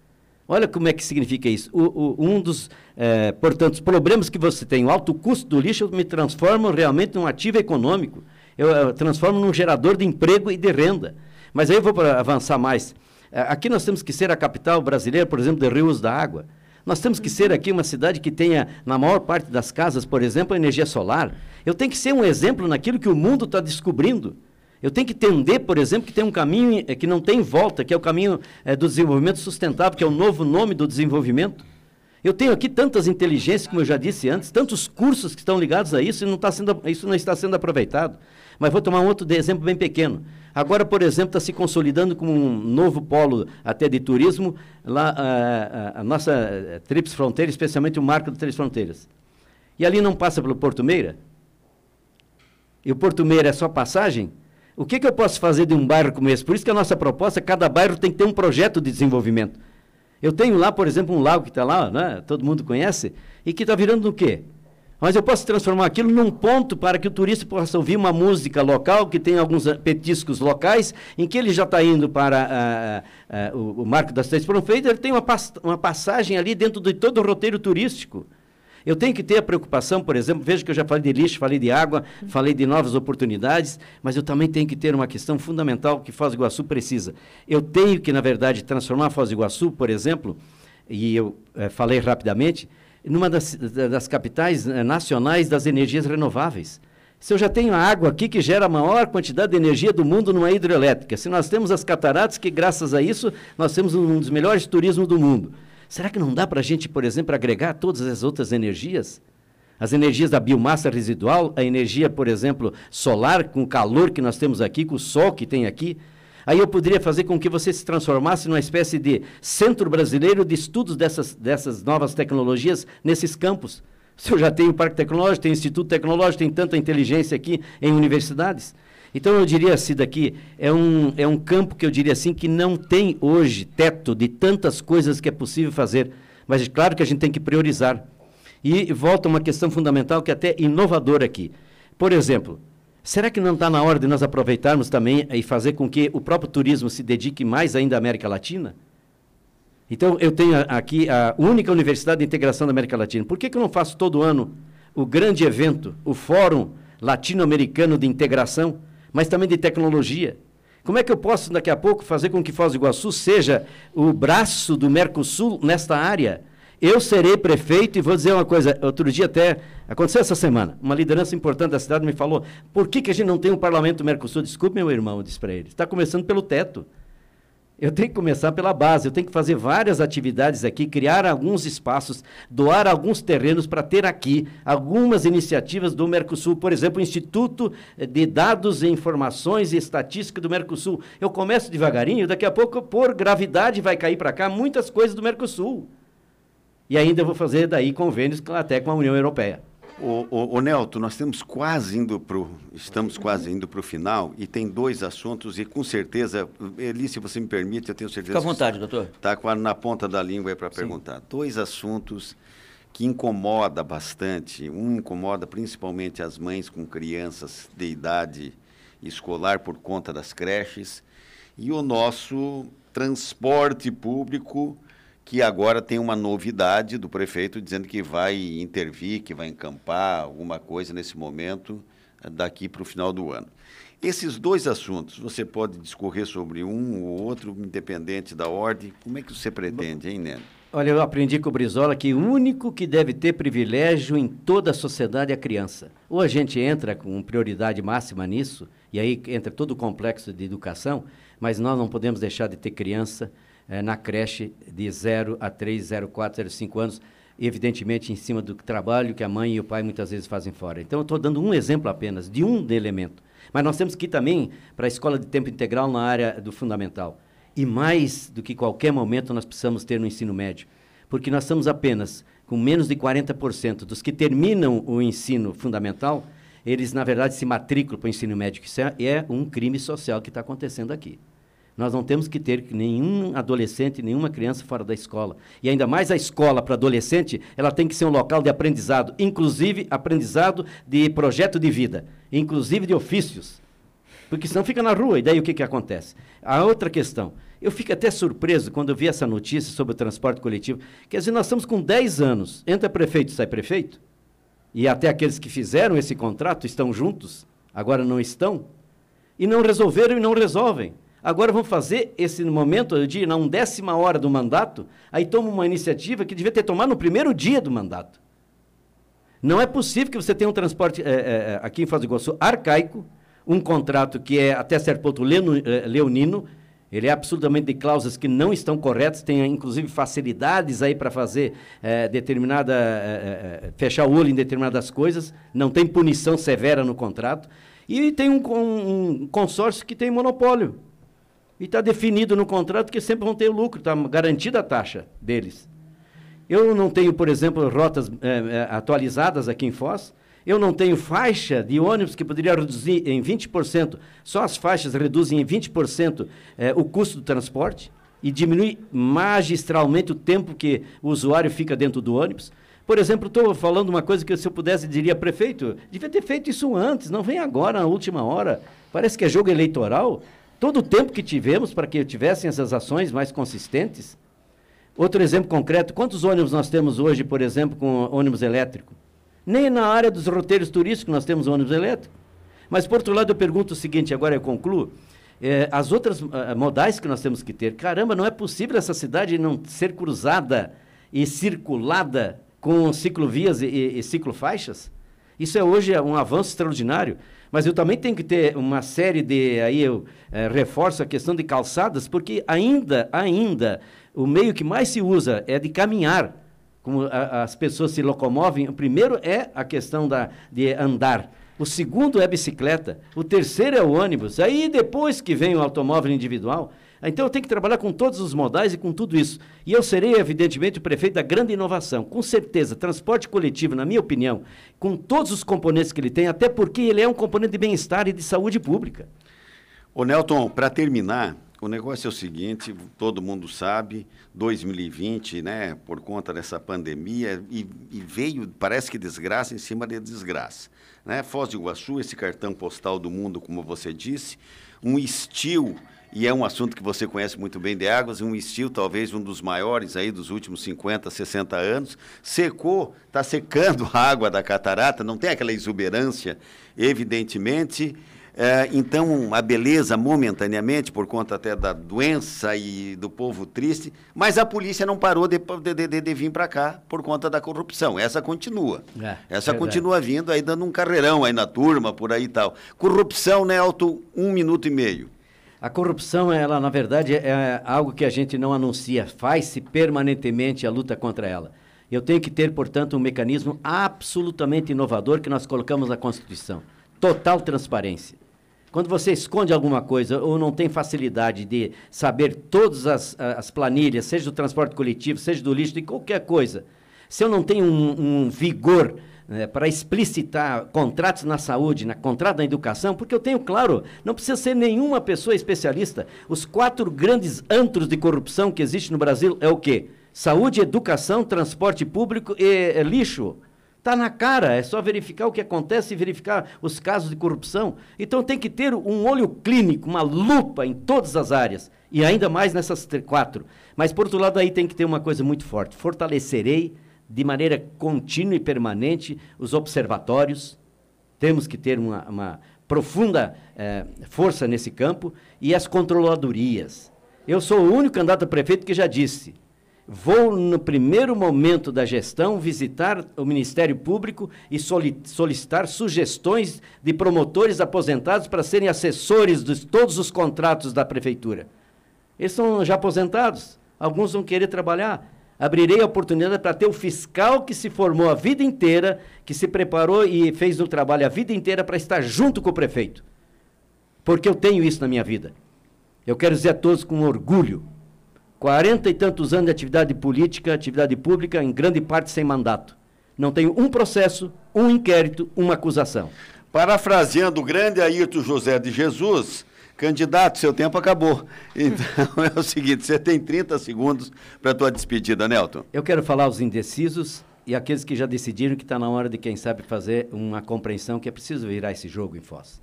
Olha como é que significa isso. O, o, um dos, é, portanto, problemas que você tem, o alto custo do lixo, me transforma realmente num ativo econômico. Eu, eu transformo num gerador de emprego e de renda. Mas aí eu vou avançar mais. É, aqui nós temos que ser a capital brasileira, por exemplo, de rios da água. Nós temos que ser aqui uma cidade que tenha, na maior parte das casas, por exemplo, energia solar. Eu tenho que ser um exemplo naquilo que o mundo está descobrindo. Eu tenho que entender, por exemplo, que tem um caminho é, que não tem volta, que é o caminho é, do desenvolvimento sustentável, que é o novo nome do desenvolvimento. Eu tenho aqui tantas inteligências, como eu já disse antes, tantos cursos que estão ligados a isso e não está sendo, isso não está sendo aproveitado. Mas vou tomar um outro exemplo bem pequeno. Agora, por exemplo, está se consolidando como um novo polo até de turismo, lá a, a, a nossa eh, Trips Fronteira, especialmente o marco do Três Fronteiras. E ali não passa pelo Porto Meira? E o Porto Meira é só passagem? O que, que, eu posso fazer de um bairro como esse? Por isso que a nossa proposta, cada bairro tem que ter um projeto de desenvolvimento. Eu tenho lá, por exemplo, um lago que está lá, né? todo mundo conhece, e que está virando o quê? Mas eu posso transformar aquilo num ponto para que o turista possa ouvir uma música local, que tem alguns petiscos locais, em que ele já está indo para uh, uh, uh, o, o, Marco das Três Fronteiras, ele tem uma, uma passagem ali dentro de todo o roteiro turístico. Eu tenho que ter a preocupação, por exemplo, veja que eu já falei de lixo, falei de água, falei de novas oportunidades, mas eu também tenho que ter uma questão fundamental que Foz do Iguaçu precisa. Eu tenho que, na verdade, transformar Foz do Iguaçu, por exemplo, e eu eh, falei rapidamente, numa das, das capitais eh, nacionais das energias renováveis. Se eu já tenho a água aqui que gera a maior quantidade de energia do mundo numa hidrelétrica, se nós temos as cataratas que, graças a isso, nós temos um dos melhores turismos do mundo, será que não dá para a gente, por exemplo, agregar todas as outras energias? As energias da biomassa residual, a energia, por exemplo, solar, com o calor que nós temos aqui, com o sol que tem aqui, Aí eu poderia fazer com que você se transformasse numa espécie de centro brasileiro de estudos dessas, dessas novas tecnologias nesses campos. Se eu já tenho parque tecnológico, tem instituto tecnológico, tem tanta inteligência aqui em universidades. Então eu diria assim daqui, é um, é um campo que eu diria assim que não tem hoje teto de tantas coisas que é possível fazer. Mas é claro que a gente tem que priorizar. E volta uma questão fundamental que é até inovadora aqui. Por exemplo, Será que não está na hora de nós aproveitarmos também e fazer com que o próprio turismo se dedique mais ainda à América Latina? Então, eu tenho aqui a única universidade de integração da América Latina. Por que, que eu não faço todo ano o grande evento, o Fórum Latino-Americano de Integração, mas também de tecnologia? Como é que eu posso, daqui a pouco, fazer com que Foz do Iguaçu seja o braço do Mercosul nesta área? Eu serei prefeito e vou dizer uma coisa. Outro dia até, aconteceu essa semana, uma liderança importante da cidade me falou, por que, que a gente não tem um parlamento Mercosul? Desculpe, meu irmão, eu disse para ele. Está começando pelo teto. Eu tenho que começar pela base, eu tenho que fazer várias atividades aqui, criar alguns espaços, doar alguns terrenos para ter aqui algumas iniciativas do Mercosul, por exemplo, o Instituto de Dados e Informações e Estatística do Mercosul. Eu começo devagarinho, daqui a pouco, por gravidade, vai cair para cá muitas coisas do Mercosul. E ainda vou fazer daí convênios até com a União Europeia. O, o, o Nelto, nós estamos quase indo pro, estamos quase indo para o final e tem dois assuntos e com certeza, Eli, se você me permite, eu tenho certeza. Fica à vontade, doutor. Está na ponta da língua para perguntar. Dois assuntos que incomoda bastante. Um incomoda principalmente as mães com crianças de idade escolar por conta das creches e o nosso transporte público que agora tem uma novidade do prefeito dizendo que vai intervir, que vai encampar alguma coisa nesse momento, eh, daqui para o final do ano. Esses dois assuntos, você pode discorrer sobre um ou outro, independente da ordem. Como é que você pretende, hein, Neno? Olha, eu aprendi com o Brizola que o único que deve ter privilégio em toda a sociedade é a criança. Ou a gente entra com prioridade máxima nisso, e aí entra todo o complexo de educação, mas nós não podemos deixar de ter criança, é, na creche de 0 a 3, 0, 4, 0, 5 anos, evidentemente em cima do trabalho que a mãe e o pai muitas vezes fazem fora. Então, eu estou dando um exemplo apenas de um elemento. Mas nós temos que ir também para a escola de tempo integral na área do fundamental. E mais do que qualquer momento nós precisamos ter no ensino médio. Porque nós estamos apenas com menos de 40% dos que terminam o ensino fundamental, eles, na verdade, se matriculam para o ensino médio. Isso é, é um crime social que está acontecendo aqui. Nós não temos que ter nenhum adolescente, nenhuma criança fora da escola. E ainda mais a escola para adolescente, ela tem que ser um local de aprendizado, inclusive aprendizado de projeto de vida, inclusive de ofícios. Porque senão fica na rua, e daí o que, que acontece? A outra questão, eu fico até surpreso quando eu vi essa notícia sobre o transporte coletivo. Quer dizer, nós estamos com 10 anos, entra prefeito, sai prefeito, e até aqueles que fizeram esse contrato estão juntos, agora não estão, e não resolveram e não resolvem. Agora vamos fazer esse momento, digo, na undécima hora do mandato, aí toma uma iniciativa que devia ter tomado no primeiro dia do mandato. Não é possível que você tenha um transporte é, é, aqui em Foz do Iguaçu arcaico, um contrato que é até certo ponto leonino, ele é absolutamente de cláusulas que não estão corretas, tem inclusive facilidades aí para fazer é, determinada, é, fechar o olho em determinadas coisas, não tem punição severa no contrato, e tem um, um consórcio que tem monopólio. E está definido no contrato que sempre vão ter lucro, está garantida a taxa deles. Eu não tenho, por exemplo, rotas é, atualizadas aqui em Foz. Eu não tenho faixa de ônibus que poderia reduzir em 20%. Só as faixas reduzem em 20% é, o custo do transporte. e diminui magistralmente o tempo que o usuário fica dentro do ônibus. Por exemplo, estou falando uma coisa que se eu pudesse diria, prefeito, devia ter feito isso antes, não vem agora, na última hora. Parece que é jogo eleitoral. Todo o tempo que tivemos para que tivessem essas ações mais consistentes. Outro exemplo concreto, quantos ônibus nós temos hoje, por exemplo, com ônibus elétrico? Nem na área dos roteiros turísticos nós temos ônibus elétrico. Mas, por outro lado, eu pergunto o seguinte, agora eu concluo. É, as outras uh, modais que nós temos que ter, caramba, não é possível essa cidade não ser cruzada e circulada com ciclovias e, e, e ciclofaixas? Isso é hoje um avanço extraordinário. Mas eu também tenho que ter uma série de. Aí eu é, reforço a questão de calçadas, porque ainda, ainda, o meio que mais se usa é de caminhar. Como a, as pessoas se locomovem, o primeiro é a questão da, de andar. O segundo é a bicicleta. O terceiro é o ônibus. Aí depois que vem o automóvel individual. Então eu tenho que trabalhar com todos os modais e com tudo isso. E eu serei, evidentemente, o prefeito da grande inovação. Com certeza, transporte coletivo, na minha opinião, com todos os componentes que ele tem, até porque ele é um componente de bem-estar e de saúde pública. Ô Nelton, para terminar, o negócio é o seguinte, todo mundo sabe, 2020, né, por conta dessa pandemia, e, e veio, parece que desgraça em cima de desgraça. Né? Foz do Iguaçu, esse cartão postal do mundo, como você disse, um estilo e é um assunto que você conhece muito bem de águas, um estilo talvez um dos maiores aí dos últimos 50, 60 anos, secou, está secando a água da catarata, não tem aquela exuberância, evidentemente, é, então a beleza momentaneamente, por conta até da doença e do povo triste, mas a polícia não parou de, de, de, de vir para cá por conta da corrupção, essa continua, é, essa verdade. continua vindo aí dando um carreirão aí na turma, por aí e tal. Corrupção, Nelton, um minuto e meio. A corrupção, ela na verdade é algo que a gente não anuncia, faz-se permanentemente a luta contra ela. Eu tenho que ter, portanto, um mecanismo absolutamente inovador que nós colocamos na Constituição. Total transparência. Quando você esconde alguma coisa ou não tem facilidade de saber todas as, as planilhas, seja do transporte coletivo, seja do lixo, de qualquer coisa, se eu não tenho um, um vigor né, para explicitar contratos na saúde, na contrato na educação, porque eu tenho claro, não precisa ser nenhuma pessoa especialista. Os quatro grandes antros de corrupção que existem no Brasil é o quê? Saúde, educação, transporte público e, e lixo. Está na cara, é só verificar o que acontece e verificar os casos de corrupção. Então tem que ter um olho clínico, uma lupa em todas as áreas, e ainda mais nessas quatro. Mas, por outro lado, aí tem que ter uma coisa muito forte: fortalecerei de maneira contínua e permanente os observatórios. Temos que ter uma, uma profunda eh, força nesse campo e as controladorias. Eu sou o único candidato a prefeito que já disse: vou, no primeiro momento da gestão, visitar o Ministério Público e solicitar sugestões de promotores aposentados para serem assessores de todos os contratos da prefeitura. Eles são já aposentados, alguns vão querer trabalhar abrirei a oportunidade para ter o fiscal que se formou a vida inteira, que se preparou e fez o trabalho a vida inteira para estar junto com o prefeito. Porque eu tenho isso na minha vida. Eu quero dizer a todos com orgulho: quarenta e tantos anos de atividade política, atividade pública, em grande parte sem mandato. Não tenho um processo, um inquérito, uma acusação. Parafraseando o grande Ayrton José de Jesus, Candidato, seu tempo acabou. Então é o seguinte, você tem 30 segundos para a tua despedida, Nelton. Eu quero falar aos indecisos e aqueles que já decidiram que está na hora de, quem sabe, fazer uma compreensão que é preciso virar esse jogo em Foz.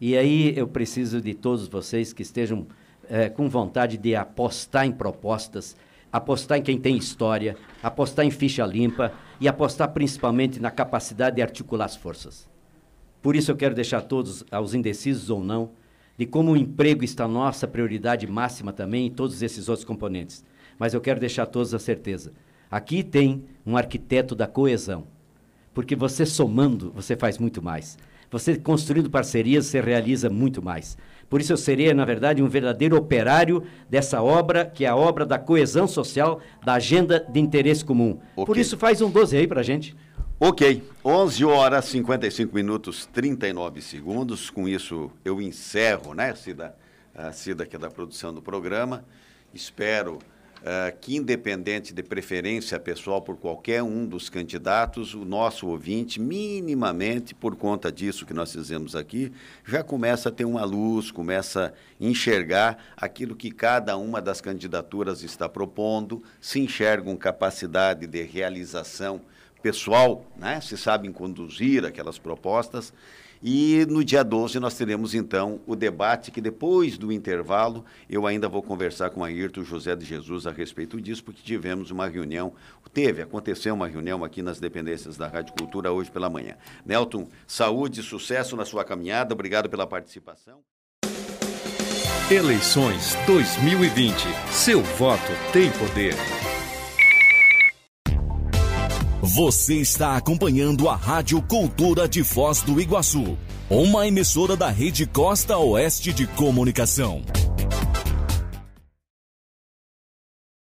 E aí eu preciso de todos vocês que estejam é, com vontade de apostar em propostas, apostar em quem tem história, apostar em ficha limpa e apostar principalmente na capacidade de articular as forças. Por isso eu quero deixar todos, aos indecisos ou não, de como o emprego está nossa prioridade máxima também em todos esses outros componentes. Mas eu quero deixar a todos a certeza. Aqui tem um arquiteto da coesão. Porque você somando, você faz muito mais. Você construindo parcerias, você realiza muito mais. Por isso eu seria, na verdade, um verdadeiro operário dessa obra, que é a obra da coesão social, da agenda de interesse comum. Okay. Por isso faz um 12 aí para a gente. Ok, 11 horas 55 minutos 39 segundos. Com isso eu encerro, né, Cida? A Cida, que é da produção do programa. Espero uh, que, independente de preferência pessoal por qualquer um dos candidatos, o nosso ouvinte, minimamente, por conta disso que nós fizemos aqui, já começa a ter uma luz, começa a enxergar aquilo que cada uma das candidaturas está propondo, se enxergam capacidade de realização pessoal, né? se sabem conduzir aquelas propostas e no dia 12 nós teremos então o debate que depois do intervalo eu ainda vou conversar com a Ayrton José de Jesus a respeito disso, porque tivemos uma reunião, teve, aconteceu uma reunião aqui nas dependências da Rádio Cultura hoje pela manhã. Nelton, saúde e sucesso na sua caminhada, obrigado pela participação. Eleições 2020. Seu voto tem poder. Você está acompanhando a Rádio Cultura de Foz do Iguaçu, uma emissora da Rede Costa Oeste de Comunicação.